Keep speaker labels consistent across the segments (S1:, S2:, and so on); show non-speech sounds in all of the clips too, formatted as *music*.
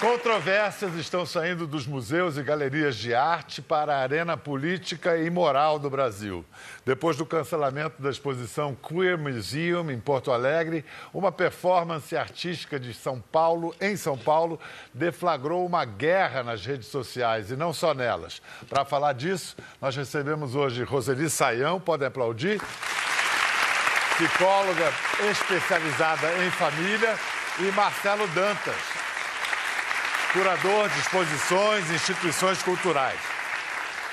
S1: Controvérsias estão saindo dos museus e galerias de arte para a arena política e moral do Brasil. Depois do cancelamento da exposição Queer Museum em Porto Alegre, uma performance artística de São Paulo, em São Paulo, deflagrou uma guerra nas redes sociais e não só nelas. Para falar disso, nós recebemos hoje Roseli Saião, podem aplaudir, psicóloga especializada em família, e Marcelo Dantas curador de exposições e instituições culturais.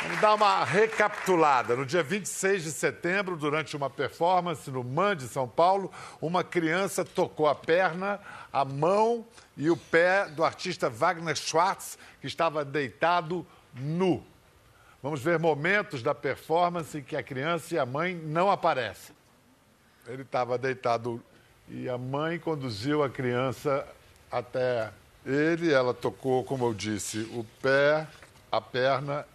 S1: Vamos dar uma recapitulada. No dia 26 de setembro, durante uma performance no MAN de São Paulo, uma criança tocou a perna, a mão e o pé do artista Wagner Schwartz, que estava deitado nu. Vamos ver momentos da performance em que a criança e a mãe não aparecem. Ele estava deitado e a mãe conduziu a criança até ele, ela tocou, como eu disse, o pé, a perna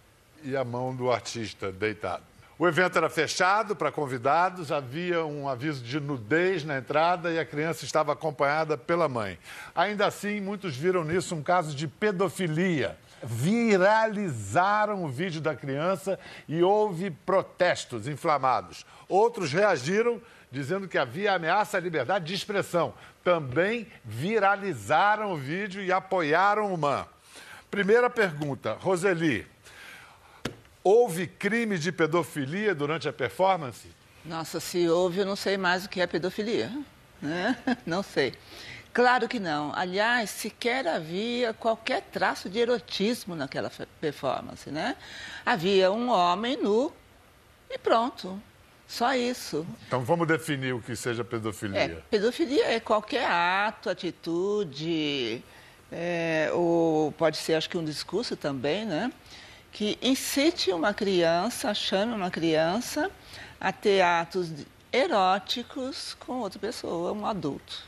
S1: e a mão do artista deitado. O evento era fechado para convidados, havia um aviso de nudez na entrada e a criança estava acompanhada pela mãe. Ainda assim, muitos viram nisso um caso de pedofilia. Viralizaram o vídeo da criança e houve protestos inflamados. Outros reagiram dizendo que havia ameaça à liberdade de expressão. Também viralizaram o vídeo e apoiaram o MAN. Primeira pergunta, Roseli. Houve crime de pedofilia durante a performance?
S2: Nossa, se houve, eu não sei mais o que é pedofilia. Né? *laughs* Não sei. Claro que não. Aliás, sequer havia qualquer traço de erotismo naquela performance, né? Havia um homem nu e pronto. Só isso.
S1: Então vamos definir o que seja pedofilia.
S2: É, pedofilia é qualquer ato, atitude, é, ou pode ser, acho que um discurso também, né? Que incite uma criança, chame uma criança a ter atos eróticos com outra pessoa, um adulto.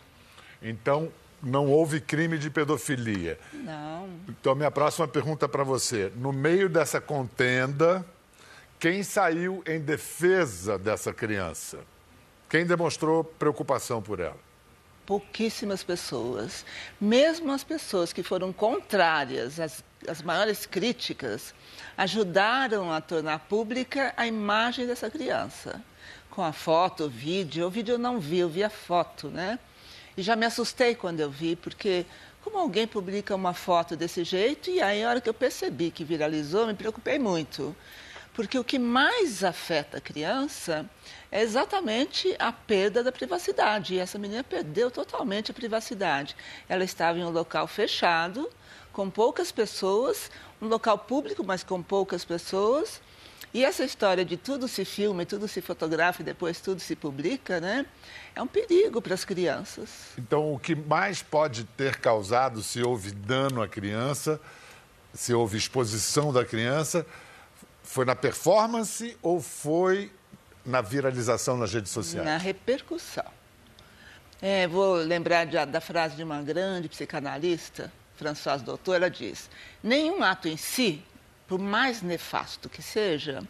S1: Então, não houve crime de pedofilia.
S2: Não.
S1: Então, minha próxima pergunta para você. No meio dessa contenda, quem saiu em defesa dessa criança? Quem demonstrou preocupação por ela?
S2: Pouquíssimas pessoas. Mesmo as pessoas que foram contrárias às, às maiores críticas, ajudaram a tornar pública a imagem dessa criança. Com a foto, o vídeo. O vídeo eu não vi, eu vi a foto, né? E já me assustei quando eu vi, porque como alguém publica uma foto desse jeito, e aí, a hora que eu percebi que viralizou, me preocupei muito. Porque o que mais afeta a criança é exatamente a perda da privacidade. E essa menina perdeu totalmente a privacidade. Ela estava em um local fechado, com poucas pessoas, um local público, mas com poucas pessoas. E essa história de tudo se filma, tudo se fotografa e depois tudo se publica, né? É um perigo para as crianças.
S1: Então, o que mais pode ter causado, se houve dano à criança, se houve exposição da criança, foi na performance ou foi na viralização nas redes sociais?
S2: Na repercussão. É, vou lembrar de, da frase de uma grande psicanalista, Françoise Doutor, ela diz: nenhum ato em si, por mais nefasto que seja,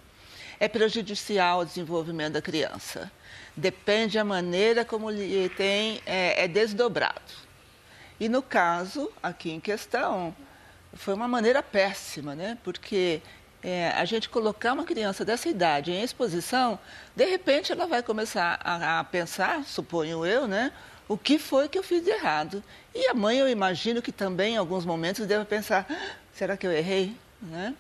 S2: é prejudicial ao desenvolvimento da criança. Depende da maneira como ele tem, é, é desdobrado. E no caso, aqui em questão, foi uma maneira péssima, né? Porque é, a gente colocar uma criança dessa idade em exposição, de repente ela vai começar a, a, pensar, suponho eu, né? O que foi que eu fiz de errado? E a mãe, eu imagino que também, em alguns momentos, deve pensar: ah, será que eu errei? Né?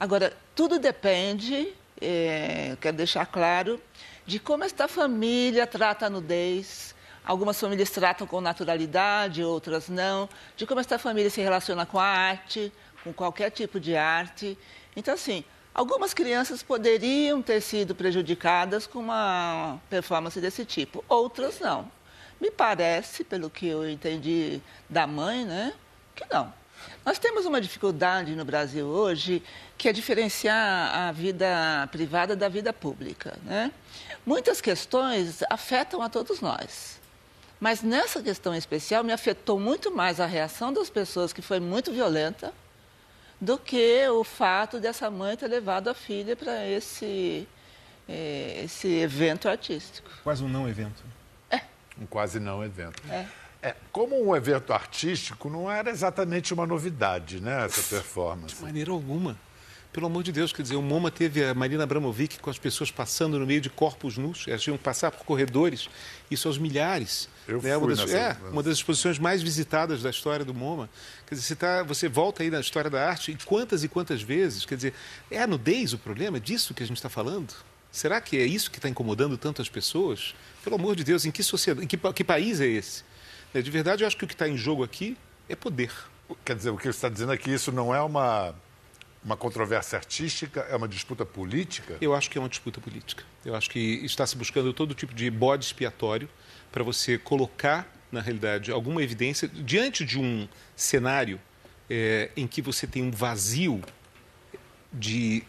S2: Agora, tudo depende, é, quero deixar claro, de como esta família trata a nudez. Algumas famílias tratam com naturalidade, outras não. De como esta família se relaciona com a arte, com qualquer tipo de arte. Então, assim, algumas crianças poderiam ter sido prejudicadas com uma performance desse tipo, outras não. Me parece, pelo que eu entendi da mãe, né, que não. Nós temos uma dificuldade no Brasil hoje que é diferenciar a vida privada da vida pública. Né? Muitas questões afetam a todos nós. Mas nessa questão especial me afetou muito mais a reação das pessoas, que foi muito violenta, do que o fato dessa mãe ter levado a filha para esse, é, esse evento artístico.
S3: Quase um não evento.
S2: É.
S1: Um quase não evento.
S2: É.
S1: É, como um evento artístico, não era exatamente uma novidade, né, essa performance.
S3: De maneira alguma. Pelo amor de Deus, quer dizer, o MoMA teve a Marina Abramovic com as pessoas passando no meio de corpos nus, elas tinham que passar por corredores, isso aos milhares.
S1: Eu
S3: né?
S1: fui
S3: uma, das, é, uma das exposições mais visitadas da história do MoMA. Quer dizer, você, tá, você volta aí na história da arte e quantas e quantas vezes, quer dizer, é a nudez o problema? É disso que a gente está falando? Será que é isso que está incomodando tanto as pessoas? Pelo amor de Deus, em que sociedade, em que, que país é esse? Né, de verdade, eu acho que o que está em jogo aqui é poder.
S1: Quer dizer, o que você está dizendo é que isso não é uma uma controvérsia artística? É uma disputa política?
S3: Eu acho que é uma disputa política. Eu acho que está se buscando todo tipo de bode expiatório para você colocar, na realidade, alguma evidência diante de um cenário é, em que você tem um vazio de,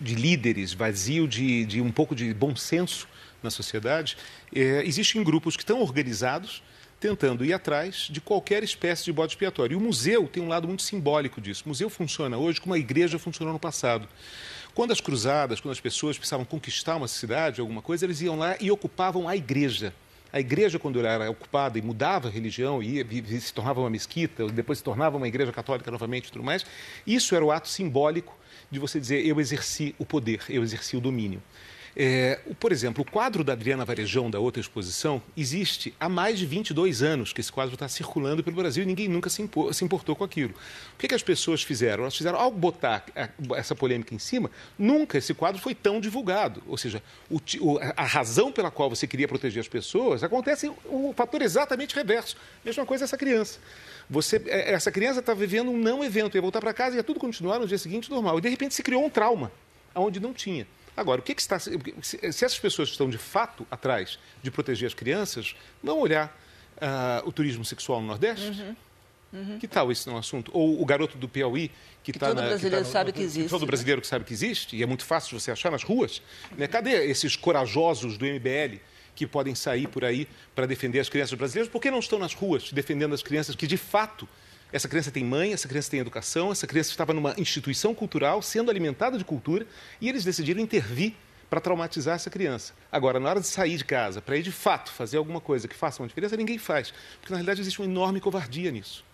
S3: de líderes, vazio de, de um pouco de bom senso na sociedade. É, existem grupos que estão organizados tentando ir atrás de qualquer espécie de bode expiatório. E o museu tem um lado muito simbólico disso. O museu funciona hoje como a igreja funcionou no passado. Quando as cruzadas, quando as pessoas precisavam conquistar uma cidade, alguma coisa, eles iam lá e ocupavam a igreja. A igreja, quando era ocupada e mudava a religião, ia, se tornava uma mesquita, depois se tornava uma igreja católica novamente e tudo mais, isso era o ato simbólico de você dizer eu exerci o poder, eu exerci o domínio. É, por exemplo, o quadro da Adriana Varejão, da outra exposição, existe há mais de 22 anos que esse quadro está circulando pelo Brasil e ninguém nunca se, impor, se importou com aquilo. O que, que, as pessoas fizeram? Elas fizeram, ao botar essa polêmica em cima, nunca esse quadro foi tão divulgado. Ou seja, o, a razão pela qual você queria proteger as pessoas acontece o fator exatamente reverso. Mesma coisa essa criança. Você, é, essa criança está vivendo um não evento, ia voltar para casa e ia tudo continuar no dia seguinte normal. E de repente se criou um trauma, onde não tinha. Agora, o que, que está. Se, essas pessoas estão de fato atrás de proteger as crianças, vão olhar uh, o turismo sexual no Nordeste? Uhum. Uhum. Que tal esse não é um assunto? Ou o garoto do Piauí que está
S2: todo
S3: na.
S2: brasileiro
S3: que tá
S2: sabe que existe.
S3: Todo brasileiro que sabe que existe, e é muito fácil de você achar nas ruas. Né? Cadê esses corajosos do MBL que podem sair por aí para defender as crianças brasileiras? Por que não estão nas ruas defendendo as crianças que de fato essa criança tem mãe, essa criança tem educação, essa criança estava numa instituição cultural, sendo alimentada de cultura, e eles decidiram intervir para traumatizar essa criança. Agora, na hora de sair de casa, para ir de fato fazer alguma coisa que faça uma diferença, ninguém faz. Porque, na realidade, existe uma enorme covardia nisso.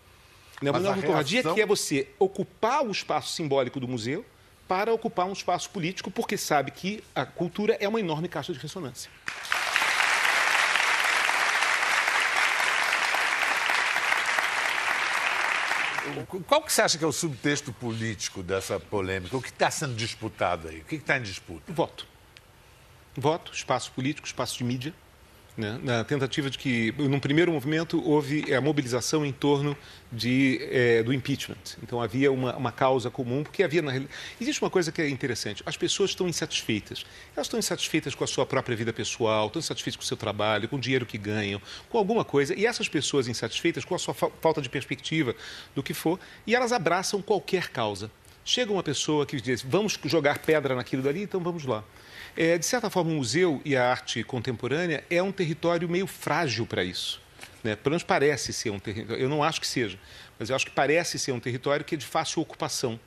S3: Né? Uma enorme covardia que é você ocupar o espaço simbólico do museu para ocupar um espaço político, porque sabe que a cultura é uma enorme caixa de ressonância.
S1: Qual que você acha que é o subtexto político dessa polêmica? O que está sendo disputado aí? O que está em disputa?
S3: Voto. Voto, espaço político, espaço de mídia né, na tentativa de que, num primeiro movimento, houve a mobilização em torno de, é, do impeachment. Então havia uma, uma, causa comum, porque havia na Existe uma coisa que é interessante: as pessoas estão insatisfeitas. Elas estão insatisfeitas com a sua própria vida pessoal, estão insatisfeitas com o seu trabalho, com o dinheiro que ganham, com alguma coisa. E essas pessoas insatisfeitas com a sua fa falta de perspectiva do que for, e elas abraçam qualquer causa. Chega uma pessoa que diz: vamos jogar pedra naquilo dali, então vamos lá. É, de certa forma, o museu e a arte contemporânea é um território meio frágil para isso. Né? Pelo menos parece ser um território. Eu não acho que seja, mas eu acho que parece ser um território que é de fácil ocupação.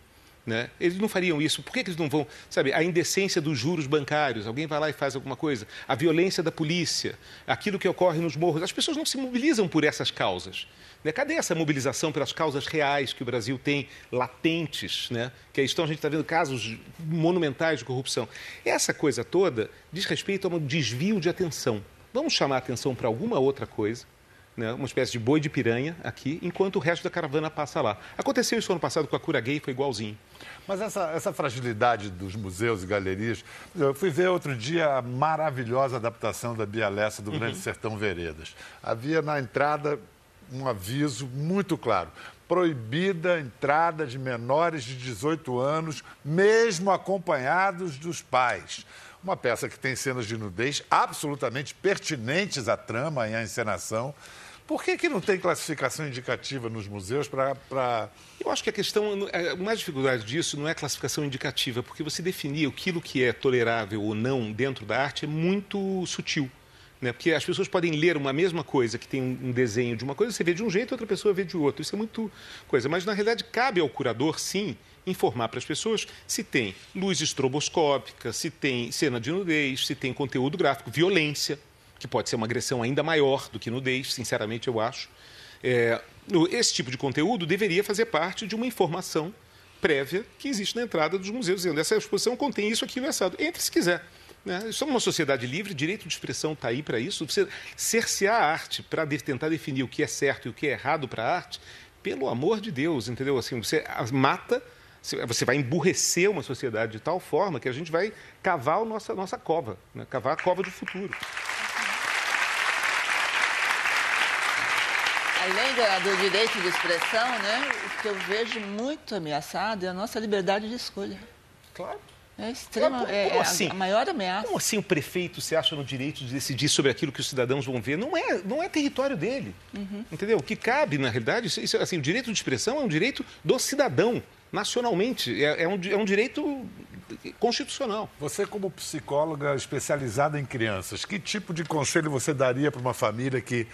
S3: Né? Eles não fariam isso. Por que, que, eles não vão? Sabe, a indecência dos juros bancários, alguém vai lá e faz alguma coisa, a violência da polícia, aquilo que ocorre nos morros, as pessoas não se mobilizam por essas causas. Né? Cadê essa mobilização pelas causas reais que o Brasil tem latentes? Né? Que aí estão, a gente está vendo casos monumentais de corrupção. Essa coisa toda diz respeito a um desvio de atenção. Vamos chamar a atenção para alguma outra coisa, né? uma espécie de boi de piranha aqui, enquanto o resto da caravana passa lá. Aconteceu isso ano passado com a Cura Gay, foi igualzinho.
S1: Mas essa, essa fragilidade dos museus e galerias. Eu fui ver outro dia a maravilhosa adaptação da Bia Lessa do Grande uhum. Sertão Veredas. Havia na entrada um aviso muito claro. Proibida a entrada de menores de 18 anos, mesmo acompanhados dos pais. Uma peça que tem cenas de nudez absolutamente pertinentes à trama e à encenação. Por que, que não tem classificação indicativa nos museus para. Pra...
S3: Eu acho que a questão, a mais dificuldade disso não é classificação indicativa, porque você definir aquilo que é tolerável ou não dentro da arte é muito sutil. Né? Porque as pessoas podem ler uma mesma coisa que tem um desenho de uma coisa, você vê de um jeito, outra pessoa vê de outro. Isso é muito coisa. Mas, na realidade, cabe ao curador, sim, informar para as pessoas se tem luz estroboscópica, se tem cena de nudez, se tem conteúdo gráfico, violência que pode ser uma agressão ainda maior do que nudez, sinceramente eu acho. É, esse tipo de conteúdo deveria fazer parte de uma informação prévia que existe na entrada dos museus, dizendo essa exposição contém isso, aquilo e assado. Entre se quiser. Né? Somos uma sociedade livre, direito de expressão está aí para isso. Você cercear a arte para tentar definir o que é certo e o que é errado para a arte, pelo amor de Deus, entendeu? Assim, você mata, você vai emburrecer uma sociedade de tal forma que a gente vai cavar a nossa, nossa cova, né? cavar a cova do futuro.
S2: Além do, direito de expressão, né, o que eu vejo muito ameaçado é a nossa liberdade de escolha.
S3: Claro.
S2: É extrema, como, é, assim? a maior ameaça.
S3: Como assim o prefeito se acha no direito de decidir sobre aquilo que os cidadãos vão ver? Não é, não é território dele, uhum. entendeu? O que cabe, na realidade, isso, assim, o direito de expressão é um direito do cidadão, nacionalmente. É, é, um, é um direito constitucional.
S1: Você, como psicóloga especializada em crianças, que tipo de conselho você daria para uma família que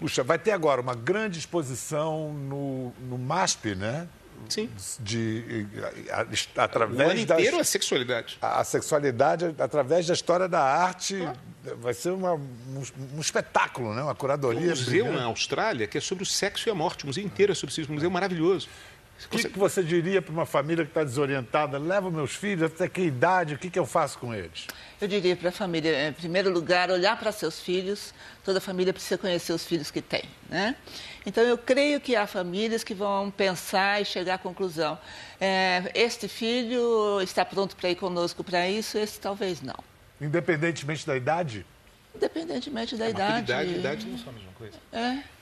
S1: Puxa, vai ter agora uma grande exposição no, no MASP, né?
S3: Sim.
S1: De, a, através o
S3: ano inteiro das, a sexualidade.
S1: A, a, sexualidade através da história da arte ah. vai ser uma, um, um, espetáculo, né? uma curadoria. Um
S3: museu na Austrália que é sobre o sexo e a morte. O museu inteiro é sobre isso. Um museu maravilhoso.
S1: O que, que, você diria para uma família que está desorientada? Leva meus filhos, até que idade? O que, que eu faço com eles?
S2: Eu diria para a família, em primeiro lugar, olhar para seus filhos. Toda família precisa conhecer os filhos que tem. Né? Então, eu creio que há famílias que vão pensar e chegar à conclusão: é, este filho está pronto para ir conosco para isso, esse talvez não.
S1: Independentemente da idade?
S2: Independentemente da
S3: é,
S2: idade.
S3: Idade, idade não são a mesma coisa.
S2: É.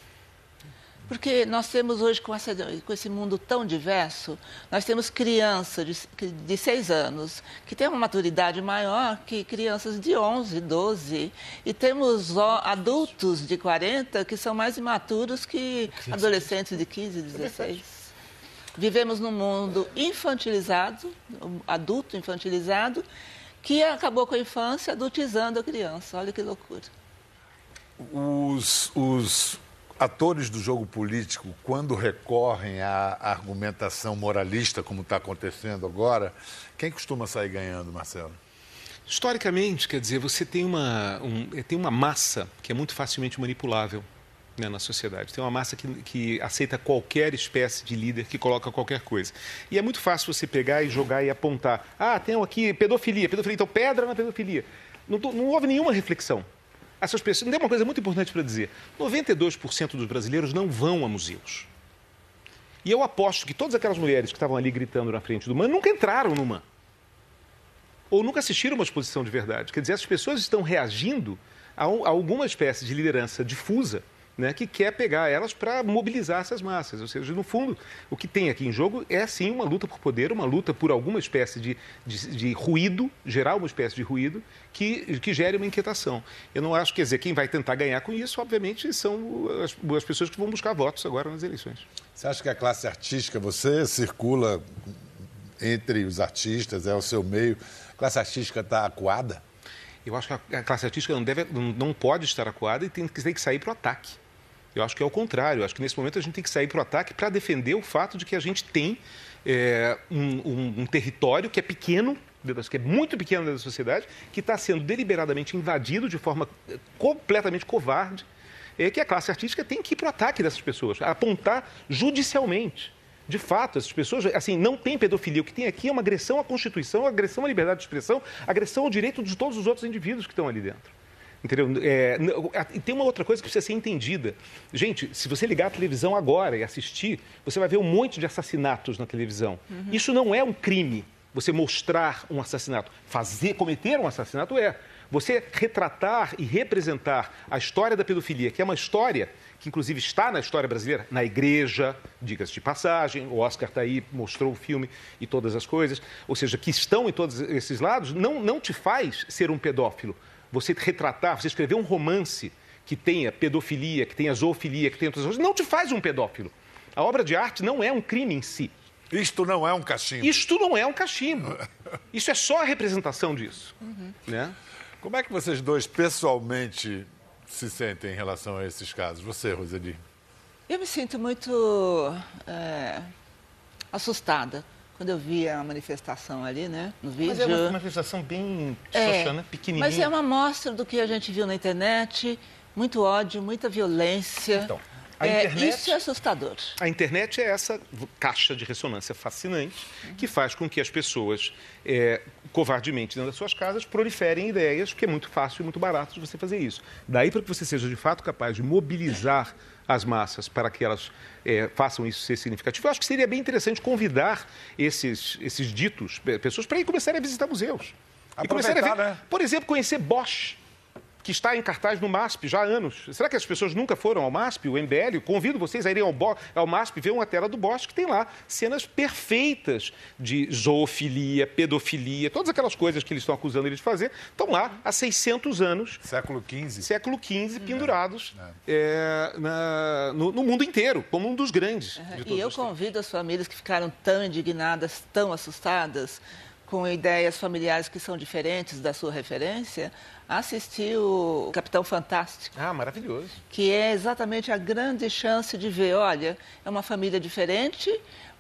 S2: Porque nós temos hoje, com, essa, com, esse mundo tão diverso, nós temos crianças de, de seis anos que têm uma maturidade maior que crianças de 11, 12. E temos adultos de 40 que são mais imaturos que adolescentes de 15, 16. Vivemos num mundo infantilizado, adulto infantilizado, que acabou com a infância adultizando a criança. Olha que loucura.
S1: Os, os atores do jogo político, quando recorrem à argumentação moralista, como está acontecendo agora, quem costuma sair ganhando, Marcelo?
S3: Historicamente, quer dizer, você tem uma, um, tem uma massa que é muito facilmente manipulável né, na sociedade. Tem uma massa que, que aceita qualquer espécie de líder que coloca qualquer coisa. E é muito fácil você pegar e jogar e apontar. Ah, tem aqui pedofilia, pedofilia, então pedra na pedofilia. Não, não houve nenhuma reflexão essas pessoas. Tem uma coisa muito importante para dizer: 92% dos brasileiros não vão a museus. E eu aposto que todas aquelas mulheres que estavam ali gritando na frente do MAN nunca entraram no MAN. Ou nunca assistiram uma exposição de verdade. Quer dizer, essas pessoas estão reagindo a, a alguma espécie de liderança difusa né, que quer pegar elas para mobilizar essas massas. Ou seja, no fundo, o que tem aqui em jogo é sim uma luta por poder, uma luta por alguma espécie de, de, de ruído, gerar uma espécie de ruído que, que gere uma inquietação. Eu não acho, quer dizer, quem vai tentar ganhar com isso, obviamente, são as, as pessoas que vão buscar votos agora nas eleições.
S1: Você acha que a classe artística, você circula entre os artistas, é o seu meio, a classe artística está acuada?
S3: Eu acho que a classe artística não, deve, não pode estar acuada e tem, tem que sair para o ataque. Eu acho que é o contrário. Eu acho que nesse momento a gente tem que sair para o ataque para defender o fato de que a gente tem é, um, um, um, território que é pequeno, que é muito pequeno da sociedade, que está sendo deliberadamente invadido de forma é, completamente covarde, é que a classe artística tem que ir para o ataque dessas pessoas, apontar judicialmente. De fato, essas pessoas, assim, não tem pedofilia. O que tem aqui é uma agressão à Constituição, agressão à liberdade de expressão, agressão ao direito de todos os outros indivíduos que estão ali dentro. Entendeu? É, e tem uma outra coisa que precisa ser entendida. Gente, se você ligar a televisão agora e assistir, você vai ver um monte de assassinatos na televisão. Uhum. Isso não é um crime, você mostrar um assassinato. Fazer, cometer um assassinato é. Você retratar e representar a história da pedofilia, que é uma história que inclusive está na história brasileira, na igreja, diga-se de passagem, o Oscar está aí, mostrou o filme e todas as coisas, ou seja, que estão em todos esses lados, não, não te faz ser um pedófilo, você retratar, você escrever um romance que tenha pedofilia, que tenha zoofilia, que tenha outras coisas, não te faz um pedófilo. A obra de arte não é um crime em si.
S1: Isto não é um cachimbo.
S3: Isto não é um cachimbo. *laughs* Isso é só a representação disso. Uhum. Né?
S1: Como é que vocês dois pessoalmente se sentem em relação a esses casos? Você, Roseli?
S2: Eu me sinto muito é, assustada quando eu vi a manifestação ali, né, no vídeo.
S3: Mas é uma manifestação bem é, né? pequenininha.
S2: Mas é uma amostra do que a gente viu na internet, muito ódio, muita violência. Então, a é, internet, isso é assustador.
S3: A internet é essa caixa de ressonância fascinante que faz com que as pessoas, é, covardemente dentro das suas casas, proliferem ideias, porque é muito fácil e muito barato de você fazer isso. Daí para que você seja de fato capaz de mobilizar as massas para que elas é, façam isso ser significativo, eu acho que seria bem interessante convidar esses, esses ditos pessoas para ir começarem a visitar museus.
S1: E começarem a ver, né?
S3: por exemplo, conhecer Bosch que está em cartaz no MASP já há anos. Será que as pessoas nunca foram ao MASP, o MBL? Convido vocês a irem ao, ao MASP ver uma tela do Bosch que tem lá cenas perfeitas de zoofilia, pedofilia, todas aquelas coisas que eles estão acusando ele de fazer, estão lá há 600 anos.
S1: Século XV.
S3: Século XV, pendurados é. É, na, no, no, mundo inteiro, como um dos grandes. Uhum.
S2: e eu convido as famílias que ficaram tão indignadas, tão assustadas, com ideias familiares que são diferentes da sua referência, assistir o Capitão Fantástico.
S3: Ah, maravilhoso.
S2: Que é exatamente a grande chance de ver, olha, é uma família diferente,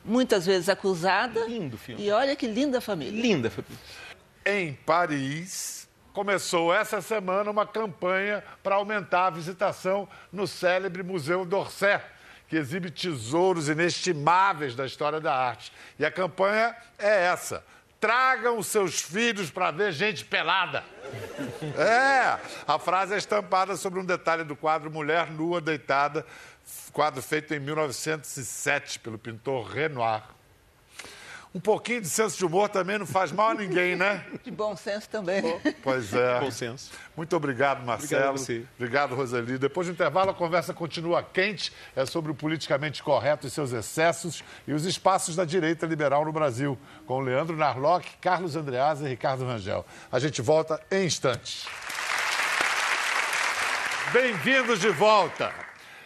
S2: muitas vezes acusada.
S3: Lindo filme.
S2: E olha que linda família.
S3: Linda família.
S1: Em Paris, começou essa semana uma campanha para aumentar a visitação no célebre Museu d'Orsay, que exibe tesouros inestimáveis da história da arte. E a campanha é essa Tragam os seus filhos para ver gente pelada. É, a frase é estampada sobre um detalhe do quadro Mulher Nua Deitada, quadro feito em 1907 pelo pintor Renoir. Um pouquinho de senso de humor também não faz mal a ninguém, né? *laughs*
S2: De bom senso também.
S1: Pois é.
S3: Bom senso.
S1: Muito obrigado, Marcelo. Obrigado, você. obrigado Roseli. Depois do intervalo, a conversa continua quente. É sobre o politicamente correto e seus excessos e os espaços da direita liberal no Brasil, com Leandro Narlock, Carlos Andreasa e Ricardo Rangel. A gente volta em instantes. Bem-vindos de volta.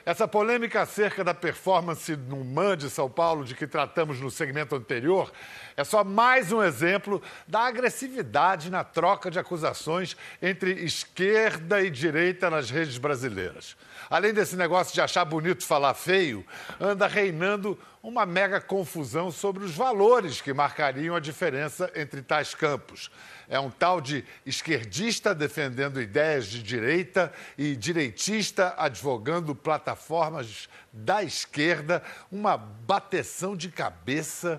S1: Essa polêmica acerca da performance no MAN de São Paulo, de que tratamos no segmento anterior, é só mais um exemplo da agressividade na troca de acusações entre esquerda e direita nas redes brasileiras. Além desse negócio de achar bonito falar feio, anda reinando uma mega confusão sobre os valores que marcariam a diferença entre tais campos. É um tal de esquerdista defendendo ideias de direita e direitista advogando plataformas da esquerda, uma bateção de cabeça.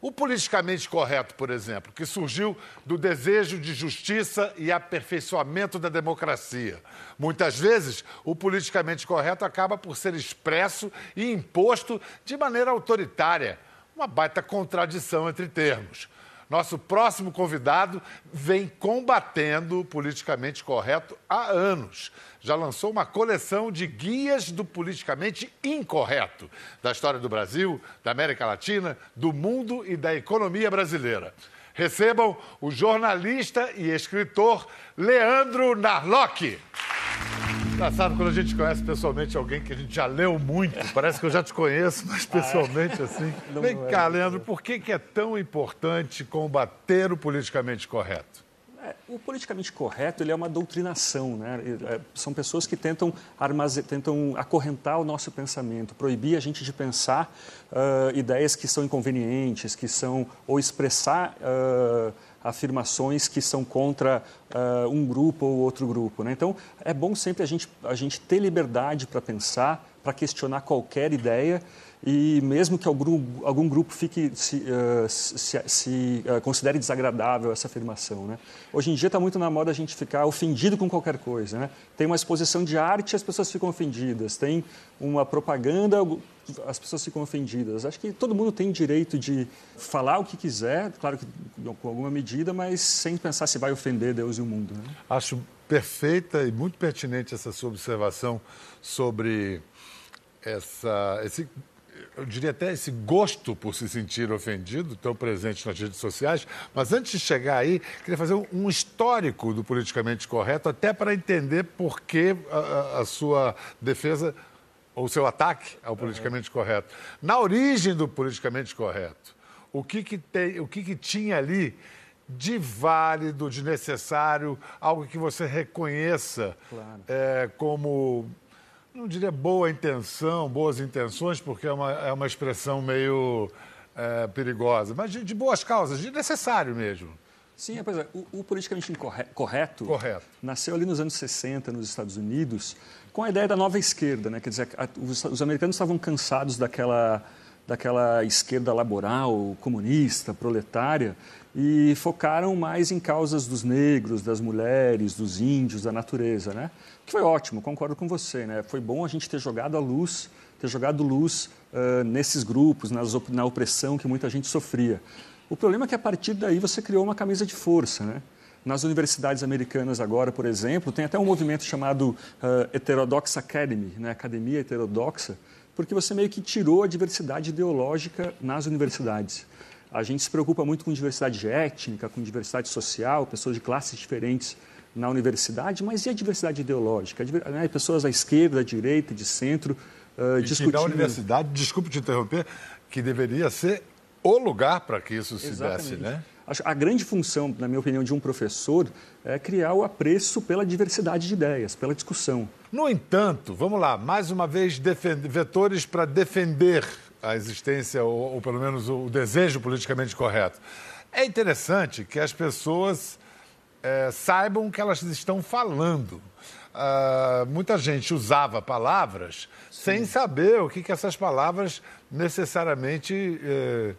S1: O politicamente correto, por exemplo, que surgiu do desejo de justiça e aperfeiçoamento da democracia. Muitas vezes, o politicamente correto acaba por ser expresso e imposto de maneira autoritária. Uma baita contradição entre termos. Nosso próximo convidado vem combatendo o politicamente correto há anos. Já lançou uma coleção de guias do politicamente incorreto da história do Brasil, da América Latina, do mundo e da economia brasileira. Recebam o jornalista e escritor Leandro Narlock. Engraçado quando a gente conhece pessoalmente alguém que a gente já leu muito. Parece que eu já te conheço, mas pessoalmente assim. *laughs* Não Vem é cá, Leandro, por que, que é tão importante combater o politicamente correto?
S4: É, o politicamente correto ele é uma doutrinação, né? É, são pessoas que tentam, armazen... tentam acorrentar o nosso pensamento, proibir a gente de pensar uh, ideias que são inconvenientes, que são ou expressar uh, afirmações que são contra uh, um grupo ou outro grupo. Né? Então, é bom sempre a gente, a gente ter liberdade para pensar, para questionar qualquer ideia e mesmo que algum, algum grupo fique se, uh, se, se uh, considere desagradável essa afirmação. Né? Hoje em dia está muito na moda a gente ficar ofendido com qualquer coisa. Né? Tem uma exposição de arte as pessoas ficam ofendidas. Tem uma propaganda, as pessoas ficam ofendidas. Acho que todo mundo tem direito de falar o que quiser, claro que com alguma medida, mas sem pensar se vai ofender Deus e o mundo. Né?
S1: Acho perfeita e muito pertinente essa sua observação sobre essa, esse eu diria até esse gosto por se sentir ofendido, tão presente nas redes sociais. Mas antes de chegar aí, queria fazer um histórico do politicamente correto, até para entender por que a, a sua defesa ou o seu ataque ao politicamente uhum. correto. Na origem do politicamente correto, o que, que, tem, o que, que tinha ali de válido, de necessário, algo que você reconheça claro. é, como não diria boa intenção, boas intenções, porque é uma, é uma expressão meio é, perigosa, mas de, de, boas causas, de necessário mesmo.
S4: Sim, pois é. O, o politicamente incorreto
S1: correto.
S4: nasceu ali nos anos 60 nos Estados Unidos com a ideia da nova esquerda, né? Quer dizer, a, os, os americanos estavam cansados daquela daquela esquerda laboral, comunista, proletária, e focaram mais em causas dos negros, das mulheres, dos índios, da natureza, né? Que foi ótimo, concordo com você, né? Foi bom a gente ter jogado a luz, ter jogado luz uh, nesses grupos, nas, na opressão que muita gente sofria. O problema é que a partir daí você criou uma camisa de força, né? Nas universidades americanas agora, por exemplo, tem até um movimento chamado uh, Heterodox Academy, né? Academia Heterodoxa, porque você meio que tirou a diversidade ideológica nas universidades. A gente se preocupa muito com diversidade étnica, com diversidade social, pessoas de classes diferentes na universidade, mas e a diversidade ideológica? Né? Pessoas à esquerda, à direita, de centro, uh, discutindo...
S1: E na universidade, desculpe te interromper, que deveria ser o lugar para que isso se Exatamente. desse, né?
S4: A grande função, na minha opinião, de um professor é criar o apreço pela diversidade de ideias, pela discussão.
S1: No entanto, vamos lá, mais uma vez, vetores para defender a existência, ou, ou, pelo menos o desejo politicamente correto. É interessante que as pessoas é, saibam o que elas estão falando. Uh, muita gente usava palavras Sim. sem saber o que, que essas palavras necessariamente. Eh,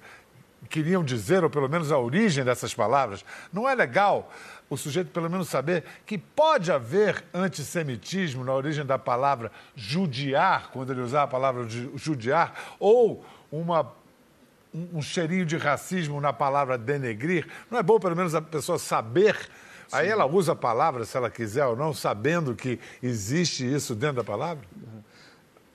S1: queriam dizer, ou pelo menos a origem dessas palavras, não é legal o sujeito pelo menos saber que pode haver antissemitismo na origem da palavra judiar, quando ele usar a palavra judiar, ou uma, um, cheirinho de racismo na palavra denegrir? Não é bom pelo menos a pessoa saber Sim. Aí ela usa a palavra, se ela quiser ou não, sabendo que existe isso dentro da palavra?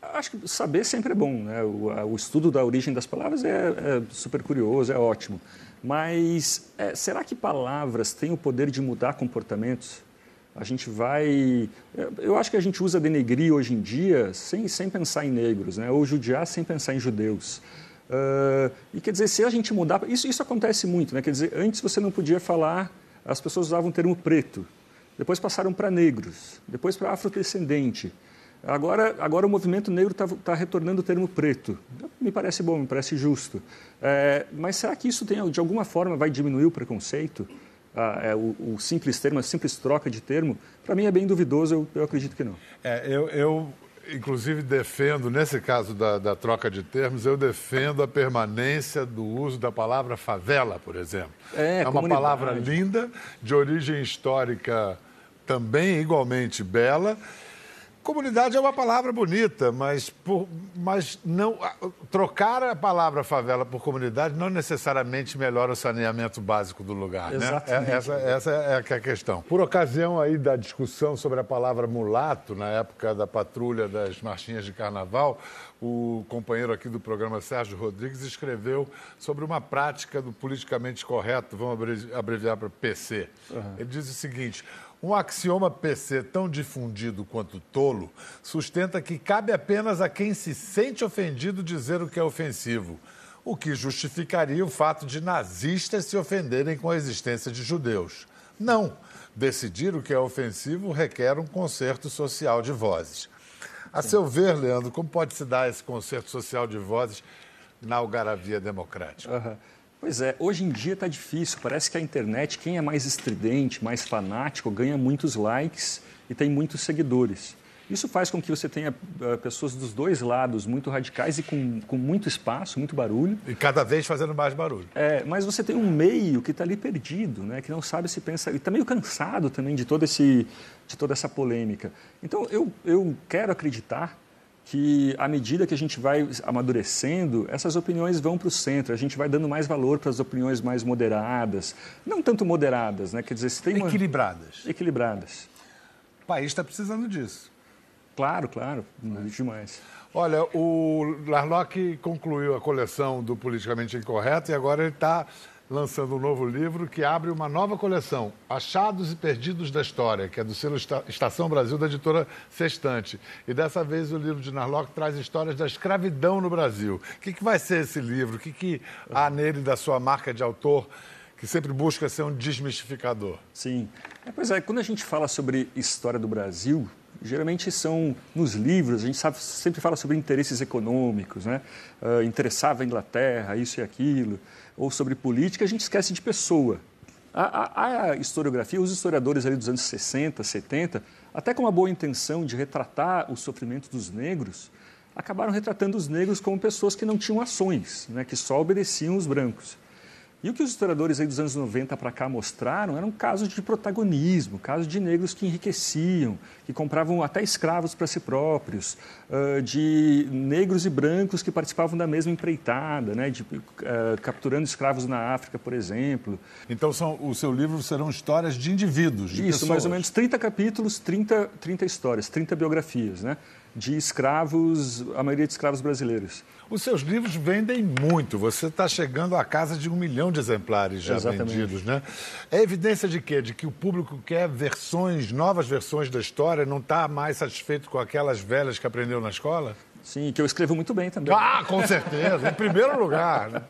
S4: Acho que saber sempre é bom. Né? O, o estudo da origem das palavras é, é super curioso, é ótimo. Mas é, será que palavras têm o poder de mudar comportamentos? A gente vai. Eu acho que a gente usa denegrir hoje em dia sem, sem pensar em negros, né? ou judiar sem pensar em judeus. Uh, e quer dizer, se a gente mudar. Isso, isso acontece muito, né? Quer dizer, antes você não podia falar, as pessoas usavam o termo preto, depois passaram para negros, depois para afrodescendente. Agora, agora o movimento negro está tá retornando o termo preto. Me parece bom, me parece justo. É, mas será que isso tem, de alguma forma vai diminuir o preconceito? Ah, é, o, o, simples termo, a simples troca de termo? Para mim é bem duvidoso, eu, eu acredito que não.
S1: É, eu, eu, inclusive, defendo, nesse caso da, da troca de termos, eu defendo a permanência do uso da palavra favela, por exemplo.
S4: É,
S1: é uma palavra linda, de origem histórica também igualmente bela Comunidade é uma palavra bonita, mas, por, mas não trocar a palavra favela por comunidade não necessariamente melhora o saneamento básico do lugar.
S4: Exatamente.
S1: Né? É, essa, essa é a questão. Por ocasião aí da discussão sobre a palavra mulato, na época da patrulha das marchinhas de carnaval, o companheiro aqui do programa, Sérgio Rodrigues, escreveu sobre uma prática do politicamente correto, vamos abreviar para PC. Uhum. Ele diz o seguinte um axioma PC tão difundido quanto tolo sustenta que cabe apenas a quem se sente ofendido dizer o que é ofensivo, o que justificaria o fato de nazistas se ofenderem com a existência de judeus. Não. Decidir o que é ofensivo requer um concerto social de vozes. A seu ver, Leandro, como pode se dar esse concerto social de vozes na algaravia democrática?
S4: Uhum. Pois é, hoje em dia está difícil. Parece que a internet, quem é mais estridente, mais fanático, ganha muitos likes e tem muitos seguidores. Isso faz com que você tenha uh, pessoas dos dois lados muito radicais e com, com muito espaço, muito barulho.
S1: E cada vez fazendo mais barulho.
S4: É, mas você tem um meio que está ali perdido, né, que não sabe se pensa. E está meio cansado também de, todo esse, de toda essa polêmica. Então, eu, eu quero acreditar que à medida que a gente vai amadurecendo, essas opiniões vão para o centro, a gente vai dando mais valor para as opiniões mais moderadas, não tanto moderadas, né? Quer dizer, se tem
S1: uma... equilibradas.
S4: Equilibradas.
S1: O país está precisando disso.
S4: Claro, claro, demais.
S1: Olha, o Larlock concluiu a coleção do Politicamente Incorreto e agora ele está lançando um novo livro que abre uma nova coleção, Achados e Perdidos da História, que é do selo Estação Brasil, da editora Sextante. E dessa vez o livro de Narlock traz histórias da escravidão no Brasil. O que, que vai ser esse livro? O que, que há nele da sua marca de autor? que sempre busca ser um desmistificador.
S4: Sim. É, pois é, quando a gente fala sobre história do Brasil, geralmente são nos livros, a gente sabe, sempre fala sobre interesses econômicos, né? Uh, interessava a Inglaterra, isso e aquilo, ou sobre política, a gente esquece de pessoa. A, a, a historiografia, os historiadores ali dos anos 60, 70, até com uma boa intenção de retratar o sofrimento dos negros, acabaram retratando os negros como pessoas que não tinham ações, né, que só obedeciam os brancos. E o que os historiadores aí dos anos 90 para cá mostraram eram casos de protagonismo, casos de negros que enriqueciam, que compravam até escravos para si próprios, de negros e brancos que participavam da mesma empreitada, né, de, capturando escravos na África, por exemplo.
S1: Então, são, o seu livro serão histórias de indivíduos, de
S4: Isso,
S1: pessoas.
S4: mais ou menos 30 capítulos, 30, 30 histórias, 30 biografias, né? de escravos, a maioria de escravos brasileiros.
S1: Os seus livros vendem muito. Você está chegando à casa de um milhão de exemplares já
S4: Exatamente.
S1: vendidos, né? É evidência de quê? De que o público quer versões, novas versões da história, não está mais satisfeito com aquelas velhas que aprendeu na escola?
S4: Sim, que eu escrevo muito bem também.
S1: Ah, com certeza, em primeiro lugar. Né?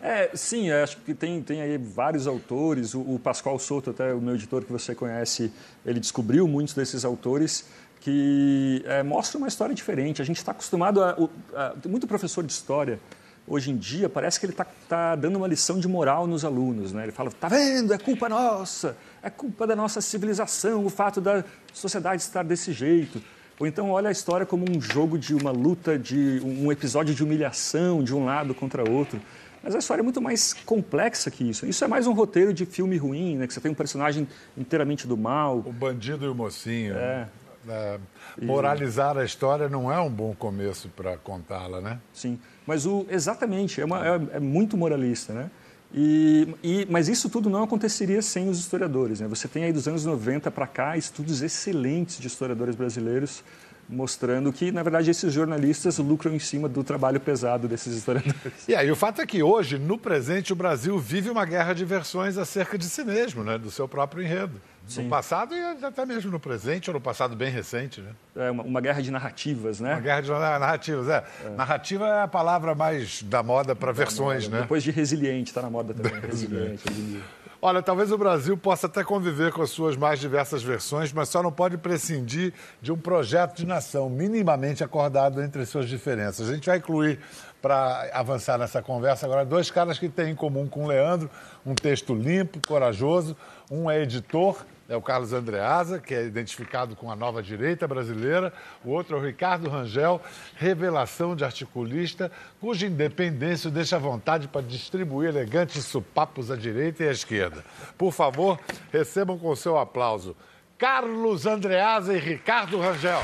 S4: É, sim, acho que tem, tem aí vários autores. O, o Pascoal Souto, até o meu editor que você conhece, ele descobriu muitos desses autores que é, mostram uma história diferente. A gente está acostumado a, a, a. Muito professor de história, hoje em dia, parece que ele está tá dando uma lição de moral nos alunos. Né? Ele fala: tá vendo, é culpa nossa, é culpa da nossa civilização, o fato da sociedade estar desse jeito. Ou então olha a história como um jogo de uma luta, de um episódio de humilhação de um lado contra outro. Mas a história é muito mais complexa que isso. Isso é mais um roteiro de filme ruim, né? que você tem um personagem inteiramente do mal.
S1: O bandido e o mocinho.
S4: É.
S1: É, moralizar a história não é um bom começo para contá-la, né?
S4: Sim, mas o, exatamente, é, uma, é, é muito moralista, né? E, e, mas isso tudo não aconteceria sem os historiadores. Né? Você tem aí dos anos 90 para cá estudos excelentes de historiadores brasileiros mostrando que, na verdade, esses jornalistas lucram em cima do trabalho pesado desses historiadores.
S1: E aí, o fato é que hoje, no presente, o Brasil vive uma guerra de versões acerca de si mesmo, né? do seu próprio enredo.
S4: Sim.
S1: No passado e até mesmo no presente, ou no passado bem recente, né?
S4: É uma, uma guerra de narrativas, né?
S1: Uma guerra de narrativas, é. é. Narrativa é a palavra mais da moda para versões,
S4: moda.
S1: né?
S4: Depois de resiliente, está na moda também. *laughs* resiliente, resiliente.
S1: Olha, talvez o Brasil possa até conviver com as suas mais diversas versões, mas só não pode prescindir de um projeto de nação minimamente acordado entre as suas diferenças. A gente vai incluir, para avançar nessa conversa agora, dois caras que têm em comum com o Leandro um texto limpo, corajoso. Um é editor é o Carlos Andreasa, que é identificado com a nova direita brasileira. O outro é o Ricardo Rangel, revelação de articulista, cuja independência deixa à vontade para distribuir elegantes supapos à direita e à esquerda. Por favor, recebam com seu aplauso Carlos Andreasa e Ricardo Rangel.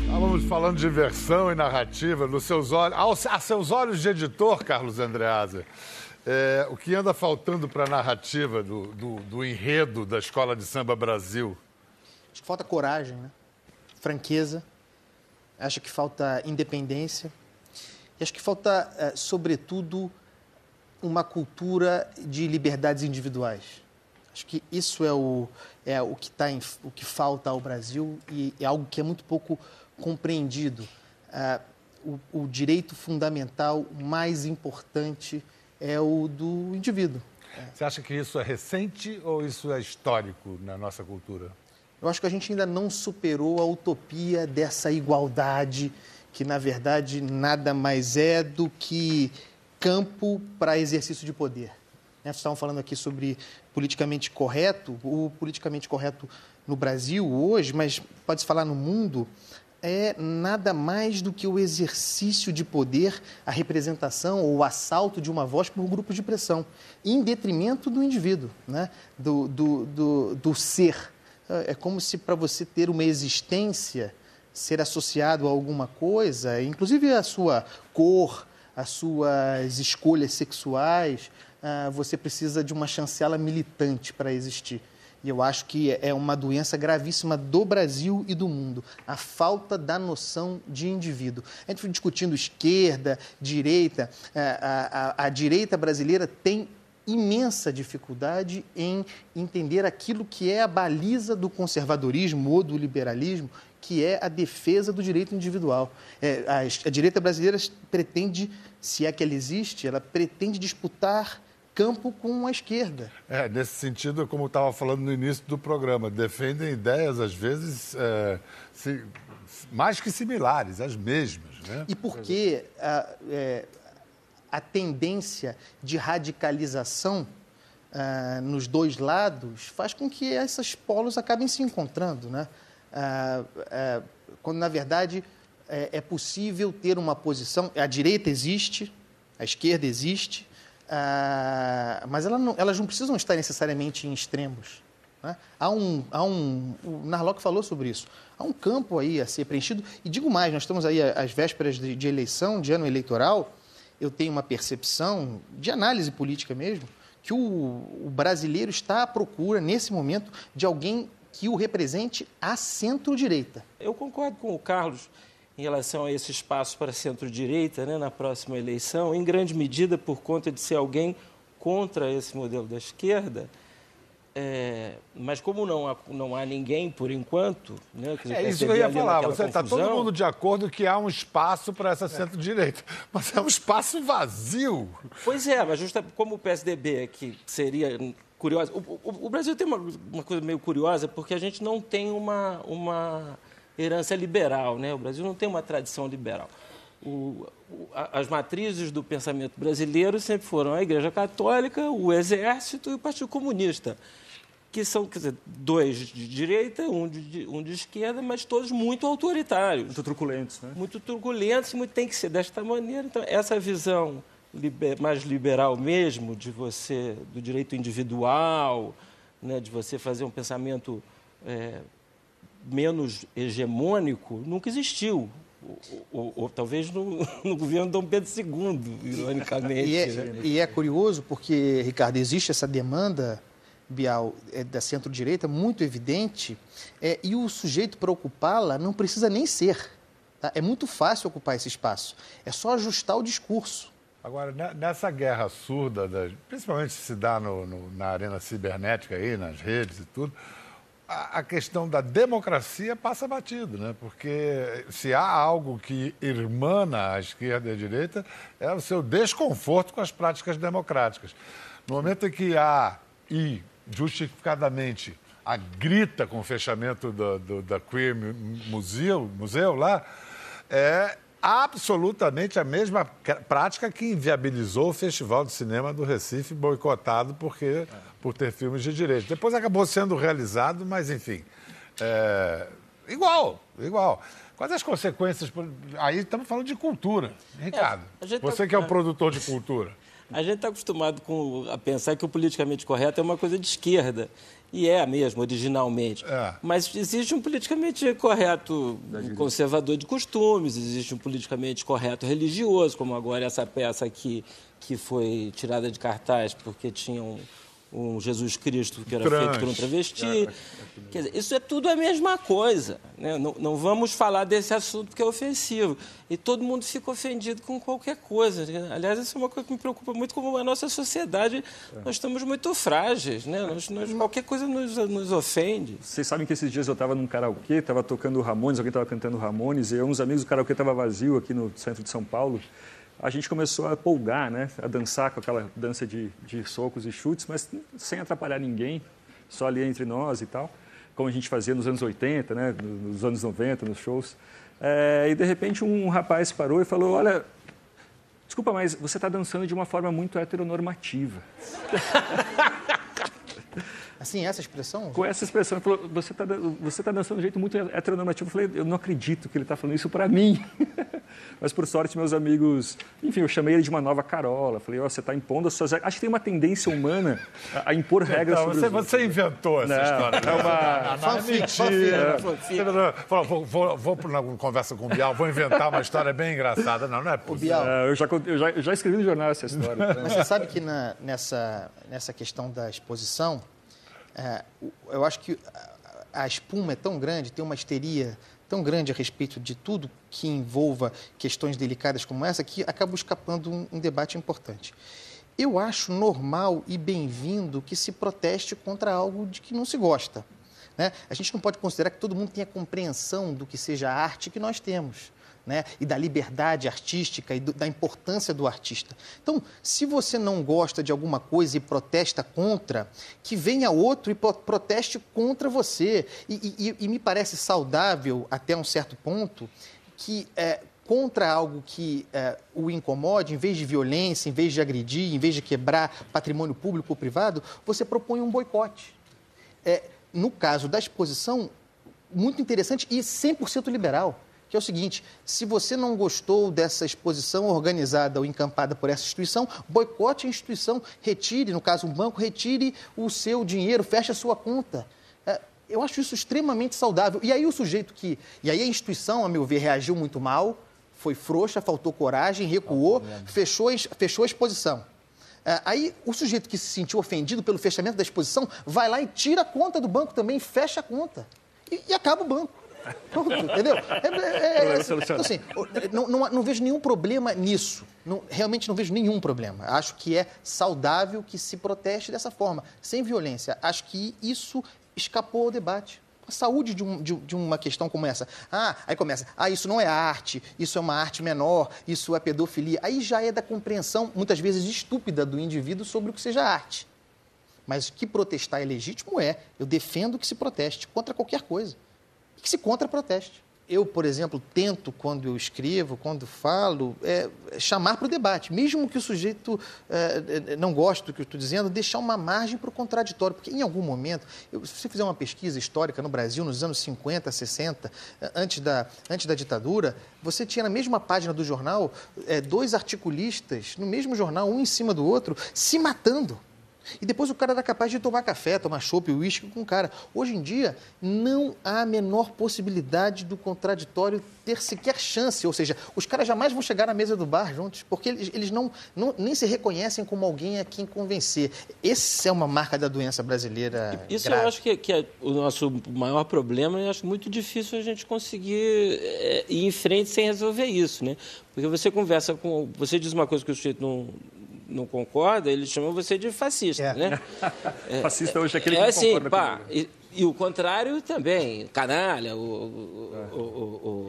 S1: Estávamos falando de versão e narrativa, nos seus olhos, a seus olhos de editor, Carlos Andreasa. É, o que anda faltando para a narrativa do, do, do, enredo da Escola de Samba Brasil?
S5: Acho que falta coragem, né? franqueza, acho que falta independência, e acho que falta, é, sobretudo, uma cultura de liberdades individuais. Acho que isso é o, é o, que, tá em, o que falta ao Brasil e é algo que é muito pouco compreendido. É, o, o direito fundamental mais importante é o do indivíduo.
S1: Você acha que isso é recente ou isso é histórico na nossa cultura?
S5: Eu acho que a gente ainda não superou a utopia dessa igualdade, que na verdade nada mais é do que campo para exercício de poder. Né? Vocês estavam falando aqui sobre politicamente correto. O politicamente correto no Brasil hoje, mas pode-se falar no mundo, é nada mais do que o exercício de poder, a representação ou o assalto de uma voz por grupos de pressão, em detrimento do indivíduo, né? do, do, do, do ser. É como se para você ter uma existência, ser associado a alguma coisa, inclusive a sua cor, as suas escolhas sexuais, ah, você precisa de uma chancela militante para existir. E eu acho que é uma doença gravíssima do Brasil e do mundo, a falta da noção de indivíduo. A gente foi discutindo esquerda, direita. A, a, a direita brasileira tem imensa dificuldade em entender aquilo que é a baliza do conservadorismo ou do liberalismo, que é a defesa do direito individual. É, a, a direita brasileira pretende, se é que ela existe, ela pretende disputar campo com a esquerda.
S1: É, nesse sentido, como eu estava falando no início do programa, defendem ideias, às vezes, é, se, mais que similares, as mesmas. Né?
S5: E por que a, é, a tendência de radicalização ah, nos dois lados faz com que esses polos acabem se encontrando, né? Ah, ah, quando, na verdade, é, é, possível ter uma posição... A direita existe, a esquerda existe, mas ela não, elas não precisam estar necessariamente em extremos. Né? Há um, há um, o Narlock falou sobre isso. Há um campo aí a ser preenchido. E digo mais, nós estamos aí às vésperas de, de eleição, de ano eleitoral. Eu tenho uma percepção de análise política mesmo, que o, o brasileiro está à procura, nesse momento, de alguém que o represente à centro-direita.
S6: Eu concordo com o Carlos em relação a esse espaço para centro-direita né, na próxima eleição, em grande medida por conta de ser alguém contra esse modelo da esquerda. É, mas como não há, não há ninguém por enquanto, né,
S1: que é isso que eu ia falar. Você está todo mundo de acordo que há um espaço para essa centro-direita, *laughs* mas é um espaço vazio.
S6: Pois é, mas justa como o PSDB que seria curioso. O, o, o Brasil tem uma, uma, coisa meio curiosa porque a gente não tem uma, uma herança liberal, né? O Brasil não tem uma tradição liberal. O, as matrizes do pensamento brasileiro sempre foram a Igreja Católica, o Exército e o Partido Comunista que são quer dizer, dois de direita, um de, um de esquerda, mas todos muito autoritários.
S4: Muito truculentos, né?
S6: Muito truculentos, muito, tem que ser desta maneira. Então, essa visão liber, mais liberal mesmo, de você, do direito individual, né, de você fazer um pensamento é, menos hegemônico, nunca existiu. Ou, ou, ou, talvez no, *laughs* no, governo Dom Pedro II, ironicamente.
S5: E é, né? e é curioso porque, Ricardo, existe essa demanda Bial é, da centro-direita muito evidente é, e o sujeito para ocupá-la não precisa nem ser. Tá? É muito fácil ocupar esse espaço. É só ajustar o discurso.
S1: Agora, nessa guerra surda, principalmente se dá no, no, na arena cibernética, aí, nas redes e tudo, a, questão da democracia passa batido, né? Porque se há algo que irmana a esquerda e a direita, é o seu desconforto com as práticas democráticas. No momento em que há, e justificadamente a grita com o fechamento do, do, da Queer Museu, museu lá, é absolutamente a mesma prática que inviabilizou o Festival de Cinema do Recife, boicotado porque, por ter filmes de direito. Depois acabou sendo realizado, mas enfim. É, igual, igual. Quais as consequências? Aí estamos falando de cultura. Ricardo, é, você tá... que é um produtor de cultura.
S6: A gente está acostumado com, a pensar que o politicamente correto é uma coisa de esquerda. E é mesmo, originalmente. É. Mas existe um politicamente correto conservador de costumes, existe um politicamente correto religioso, como agora essa peça aqui, que foi tirada de cartaz porque tinha um, um Jesus Cristo que era Trans. feito por um travesti. Quer dizer, isso é tudo a mesma coisa. Né? Não, não, vamos falar desse assunto que é ofensivo. E todo mundo fica ofendido com qualquer coisa. Aliás, isso é uma coisa que me preocupa muito, como a nossa sociedade, é. nós estamos muito frágeis. Né? Nós, nós, qualquer coisa nos, nos ofende.
S4: Vocês sabem que esses dias eu estava num karaokê, estava tocando Ramones, alguém estava cantando Ramones, e uns amigos, o karaokê estava vazio aqui no centro de São Paulo a gente começou a polgar, né? a dançar com aquela dança de, de socos e chutes, mas sem atrapalhar ninguém, só ali entre nós e tal, como a gente fazia nos anos 80, né? nos anos 90, nos shows. É, e de repente um rapaz parou e falou: Olha, desculpa, mas você está dançando de uma forma muito heteronormativa. *laughs*
S5: Assim, essa expressão?
S4: Com essa expressão. Ele falou, você está você tá dançando de um jeito muito heteronormativo. Eu falei, eu não acredito que ele está falando isso para mim. *laughs* Mas, por sorte, meus amigos... Enfim, eu chamei ele de uma nova Carola. Falei, oh, você está impondo as suas... Acho que tem uma tendência humana a, a impor regras
S1: então,
S4: sobre
S1: você, você inventou essa não, história.
S4: É uma...
S1: Não, não, é mentira. Falou, vou, vou, vou para uma conversa com o Bial, vou inventar uma história bem engraçada. Não, não é possível.
S4: Bial... É, eu, já, eu, já, eu já escrevi no jornal essa história.
S5: Então. Você sabe que na, nessa, nessa questão da exposição é, eu acho que a espuma é tão grande, tem uma histeria tão grande a respeito de tudo que envolva questões delicadas como essa, que acaba escapando um, um debate importante. Eu acho normal e bem-vindo que se proteste contra algo de que não se gosta. Né? A gente não pode considerar que todo mundo tenha compreensão do que seja a arte que nós temos. Né? e da liberdade artística e do, da importância do artista. Então, se você não gosta de alguma coisa e protesta contra, que venha outro e proteste contra você. E, e, e me parece saudável, até um certo ponto, que é, contra algo que é, o incomode, em vez de violência, em vez de agredir, em vez de quebrar patrimônio público ou privado, você propõe um boicote. É, no caso da exposição, muito interessante e 100% liberal que é o seguinte: se você não gostou dessa exposição organizada ou encampada por essa instituição, boicote a instituição, retire, no caso um banco, retire o seu dinheiro, feche a sua conta. É, eu acho isso extremamente saudável. E aí o sujeito que. E aí a instituição, a meu ver, reagiu muito mal, foi frouxa, faltou coragem, recuou, fechou, fechou a exposição. É, aí o sujeito que se sentiu ofendido pelo fechamento da exposição vai lá e tira a conta do banco também, fecha a conta. E, e acaba o banco. Pronto, entendeu? É, é, é, assim, assim não, não, não, vejo nenhum problema nisso. Não, realmente não vejo nenhum problema. Acho que é saudável que se proteste dessa forma, sem violência. Acho que isso escapou ao debate. A saúde de, um, de, de, uma questão como essa. Ah, aí começa. Ah, isso não é arte, isso é uma arte menor, isso é pedofilia. Aí já é da compreensão, muitas vezes estúpida, do indivíduo sobre o que seja arte. Mas que protestar é legítimo é. Eu defendo que se proteste contra qualquer coisa que se contra-proteste. Eu, por exemplo, tento, quando eu escrevo, quando falo, é, chamar para o debate. Mesmo que o sujeito é, não goste do que eu estou dizendo, deixar uma margem para o contraditório. Porque, em algum momento, eu, se você fizer uma pesquisa histórica no Brasil, nos anos 50, 60, antes da, antes da ditadura, você tinha na mesma página do jornal é, dois articulistas, no mesmo jornal, um em cima do outro, se matando e depois o cara era capaz de tomar café, tomar chopp, uísque com o cara. Hoje em dia, não há a menor possibilidade do contraditório ter sequer chance. Ou seja, os caras jamais vão chegar na mesa do bar juntos, porque eles, eles não, não, nem se reconhecem como alguém a quem convencer. Essa é uma marca da doença brasileira.
S6: Isso
S5: grave.
S6: eu acho que, que é o nosso maior problema e acho muito difícil a gente conseguir é, ir em frente sem resolver isso. Né? Porque você conversa com. Você diz uma coisa que o sujeito não não concorda, ele chama você de fascista, é. né? *laughs*
S4: É, fascista hoje é aquele
S6: é
S4: que
S6: assim, pá, e, e, o contrário também, canalha, o, o, o, o,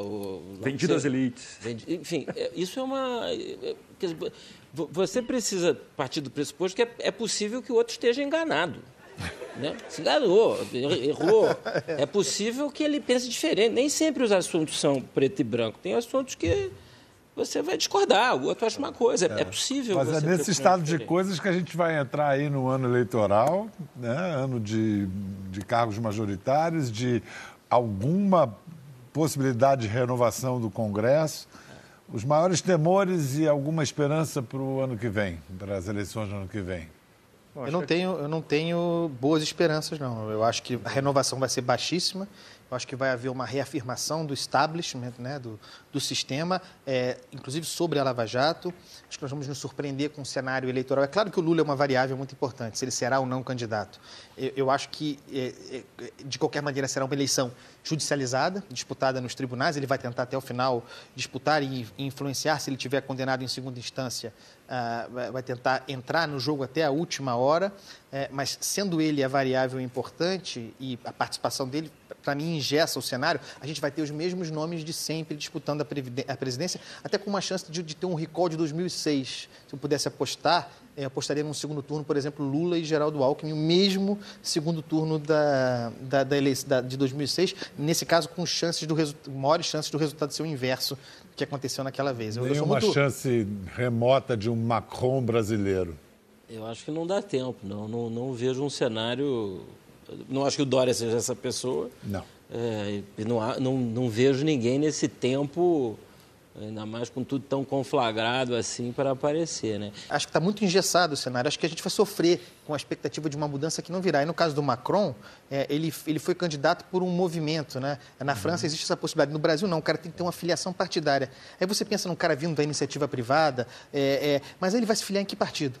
S6: o...
S4: Vendido às elites.
S6: Vendi, enfim, é, isso é uma... Você precisa partir do pressuposto que é, é possível que o outro esteja enganado. Né? Se enganou, errou. *laughs* É possível que ele pense diferente. Nem sempre os assuntos são preto e branco. Tem assuntos que você vai discordar, o outro acha uma coisa. É, é possível.
S1: Mas é nesse estado de coisas que a gente vai entrar aí no ano eleitoral, né? ano de, de cargos majoritários, de alguma possibilidade de renovação do Congresso. Os maiores temores e alguma esperança para o ano que vem, para as eleições do ano que vem?
S5: Eu não, tenho, eu não tenho boas esperanças, não. Eu acho que a renovação vai ser baixíssima. Acho que vai haver uma reafirmação do establishment, né, do, do sistema, é, inclusive sobre a Lava Jato. Acho que nós vamos nos surpreender com o cenário eleitoral. É claro que o Lula é uma variável muito importante, se ele será ou não candidato. Eu, eu acho que, é, é, de qualquer maneira, será uma eleição judicializada, disputada nos tribunais. Ele vai tentar até o final disputar e influenciar, se ele tiver condenado em segunda instância, vai tentar entrar no jogo até a última hora. É, mas sendo ele a variável importante e a participação dele para mim, ingessa o cenário, a gente vai ter os mesmos nomes de sempre disputando a, presidência, até com uma chance de, ter um recall de 2006. Se eu pudesse apostar, eu apostaria num segundo turno, por exemplo, Lula e Geraldo Alckmin, o mesmo segundo turno da, da, da eleição de 2006, nesse caso com chances do maiores chances do resultado ser o inverso que aconteceu naquela vez.
S1: Eu, Nenhuma muito... chance remota de um Macron brasileiro.
S6: Eu acho que não dá tempo, não. Não, não vejo um cenário não acho que o Dória seja essa pessoa.
S1: Não.
S6: É, não, não, não vejo ninguém nesse tempo ainda mais com tudo tão conflagrado assim para aparecer, né?
S5: Acho que está muito engessado o cenário. Acho que a gente vai sofrer com a expectativa de uma mudança que não virá. E no caso do Macron, é, ele, ele foi candidato por um movimento, né? Na uhum. França existe essa possibilidade. No Brasil não, o cara tem que ter uma filiação partidária. Aí você pensa num cara vindo da iniciativa privada, é, é, mas ele vai se filiar em que partido?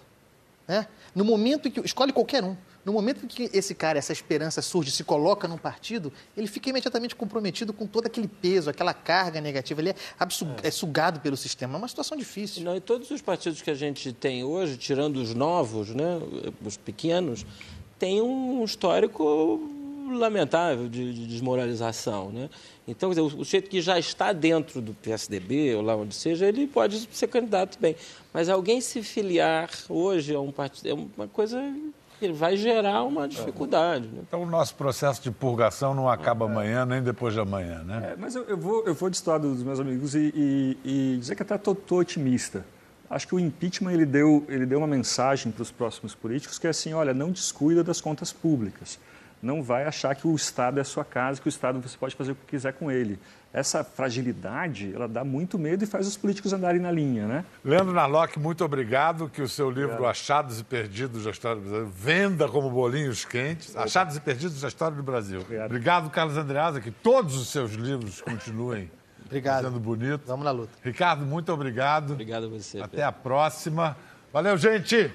S5: Né? No momento em que... Escolhe qualquer um. No momento em que esse cara, essa esperança surge, se coloca num partido, ele fica imediatamente comprometido com todo aquele peso, aquela carga negativa. Ele é, é. é sugado pelo sistema. É uma situação difícil.
S6: Não, e todos os partidos que a gente tem hoje, tirando os novos, né, os pequenos, tem um histórico lamentável de, de desmoralização. Né? Então, dizer, o, o sujeito que já está dentro do PSDB, ou lá onde seja, ele pode ser candidato bem. Mas alguém se filiar hoje a um partido é uma coisa que vai gerar uma dificuldade. Né?
S1: Então, o nosso processo de purgação não acaba amanhã, nem depois de amanhã, né?
S4: É, mas eu, eu, vou, eu vou destoar dos meus amigos e, e, e dizer que até estou otimista. Acho que o impeachment ele deu, ele deu uma mensagem para os próximos políticos que é assim, olha, não descuida das contas públicas não vai achar que o Estado é a sua casa, que o Estado você pode fazer o que quiser com ele. Essa fragilidade, ela dá muito medo e faz os políticos andarem na linha, né?
S1: Leandro Narlock, muito obrigado, que o seu livro obrigado. Achados e Perdidos da História do Brasil venda como bolinhos quentes. Opa. Achados e Perdidos da História do Brasil. Obrigado, obrigado Carlos Andreasa, que todos os seus livros continuem *laughs*
S5: obrigado.
S1: sendo bonitos.
S5: Vamos na luta.
S1: Ricardo, muito obrigado.
S6: Obrigado a você.
S1: Até Pedro. a próxima. Valeu, gente!